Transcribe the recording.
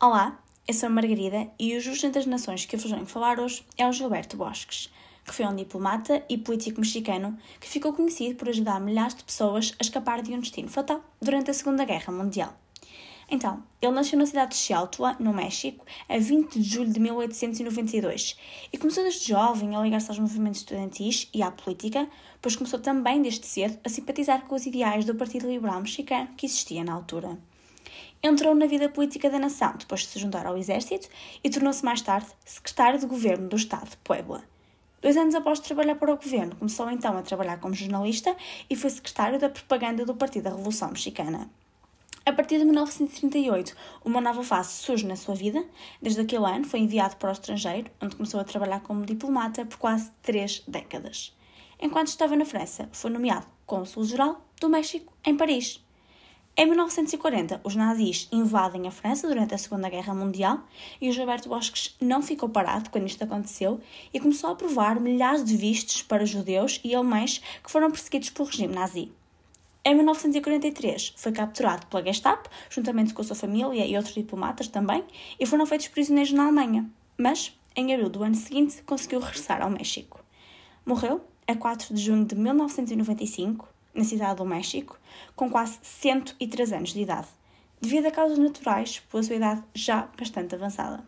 Olá, eu sou a Margarida e o Justo entre as Nações que eu vos venho falar hoje é o Gilberto Bosques, que foi um diplomata e político mexicano que ficou conhecido por ajudar milhares de pessoas a escapar de um destino fatal durante a Segunda Guerra Mundial. Então, ele nasceu na cidade de Xialtua, no México, a 20 de julho de 1892 e começou desde jovem a ligar-se aos movimentos estudantis e à política, pois começou também desde cedo a simpatizar com os ideais do Partido Liberal Mexicano que existia na altura. Entrou na vida política da nação depois de se juntar ao exército e tornou-se mais tarde secretário de governo do estado de Puebla. Dois anos após trabalhar para o governo, começou então a trabalhar como jornalista e foi secretário da propaganda do Partido da Revolução Mexicana. A partir de 1938, uma nova fase surge na sua vida. Desde aquele ano, foi enviado para o estrangeiro, onde começou a trabalhar como diplomata por quase três décadas. Enquanto estava na França, foi nomeado cônsul-geral do México em Paris. Em 1940, os nazis invadem a França durante a Segunda Guerra Mundial e o Gilberto Bosques não ficou parado quando isto aconteceu e começou a aprovar milhares de vistos para judeus e alemães que foram perseguidos pelo regime nazi. Em 1943, foi capturado pela Gestapo, juntamente com a sua família e outros diplomatas também, e foram feitos prisioneiros na Alemanha. Mas, em abril do ano seguinte, conseguiu regressar ao México. Morreu a 4 de junho de 1995 na cidade do México, com quase 103 anos de idade, devido a causas naturais, pela sua idade já bastante avançada.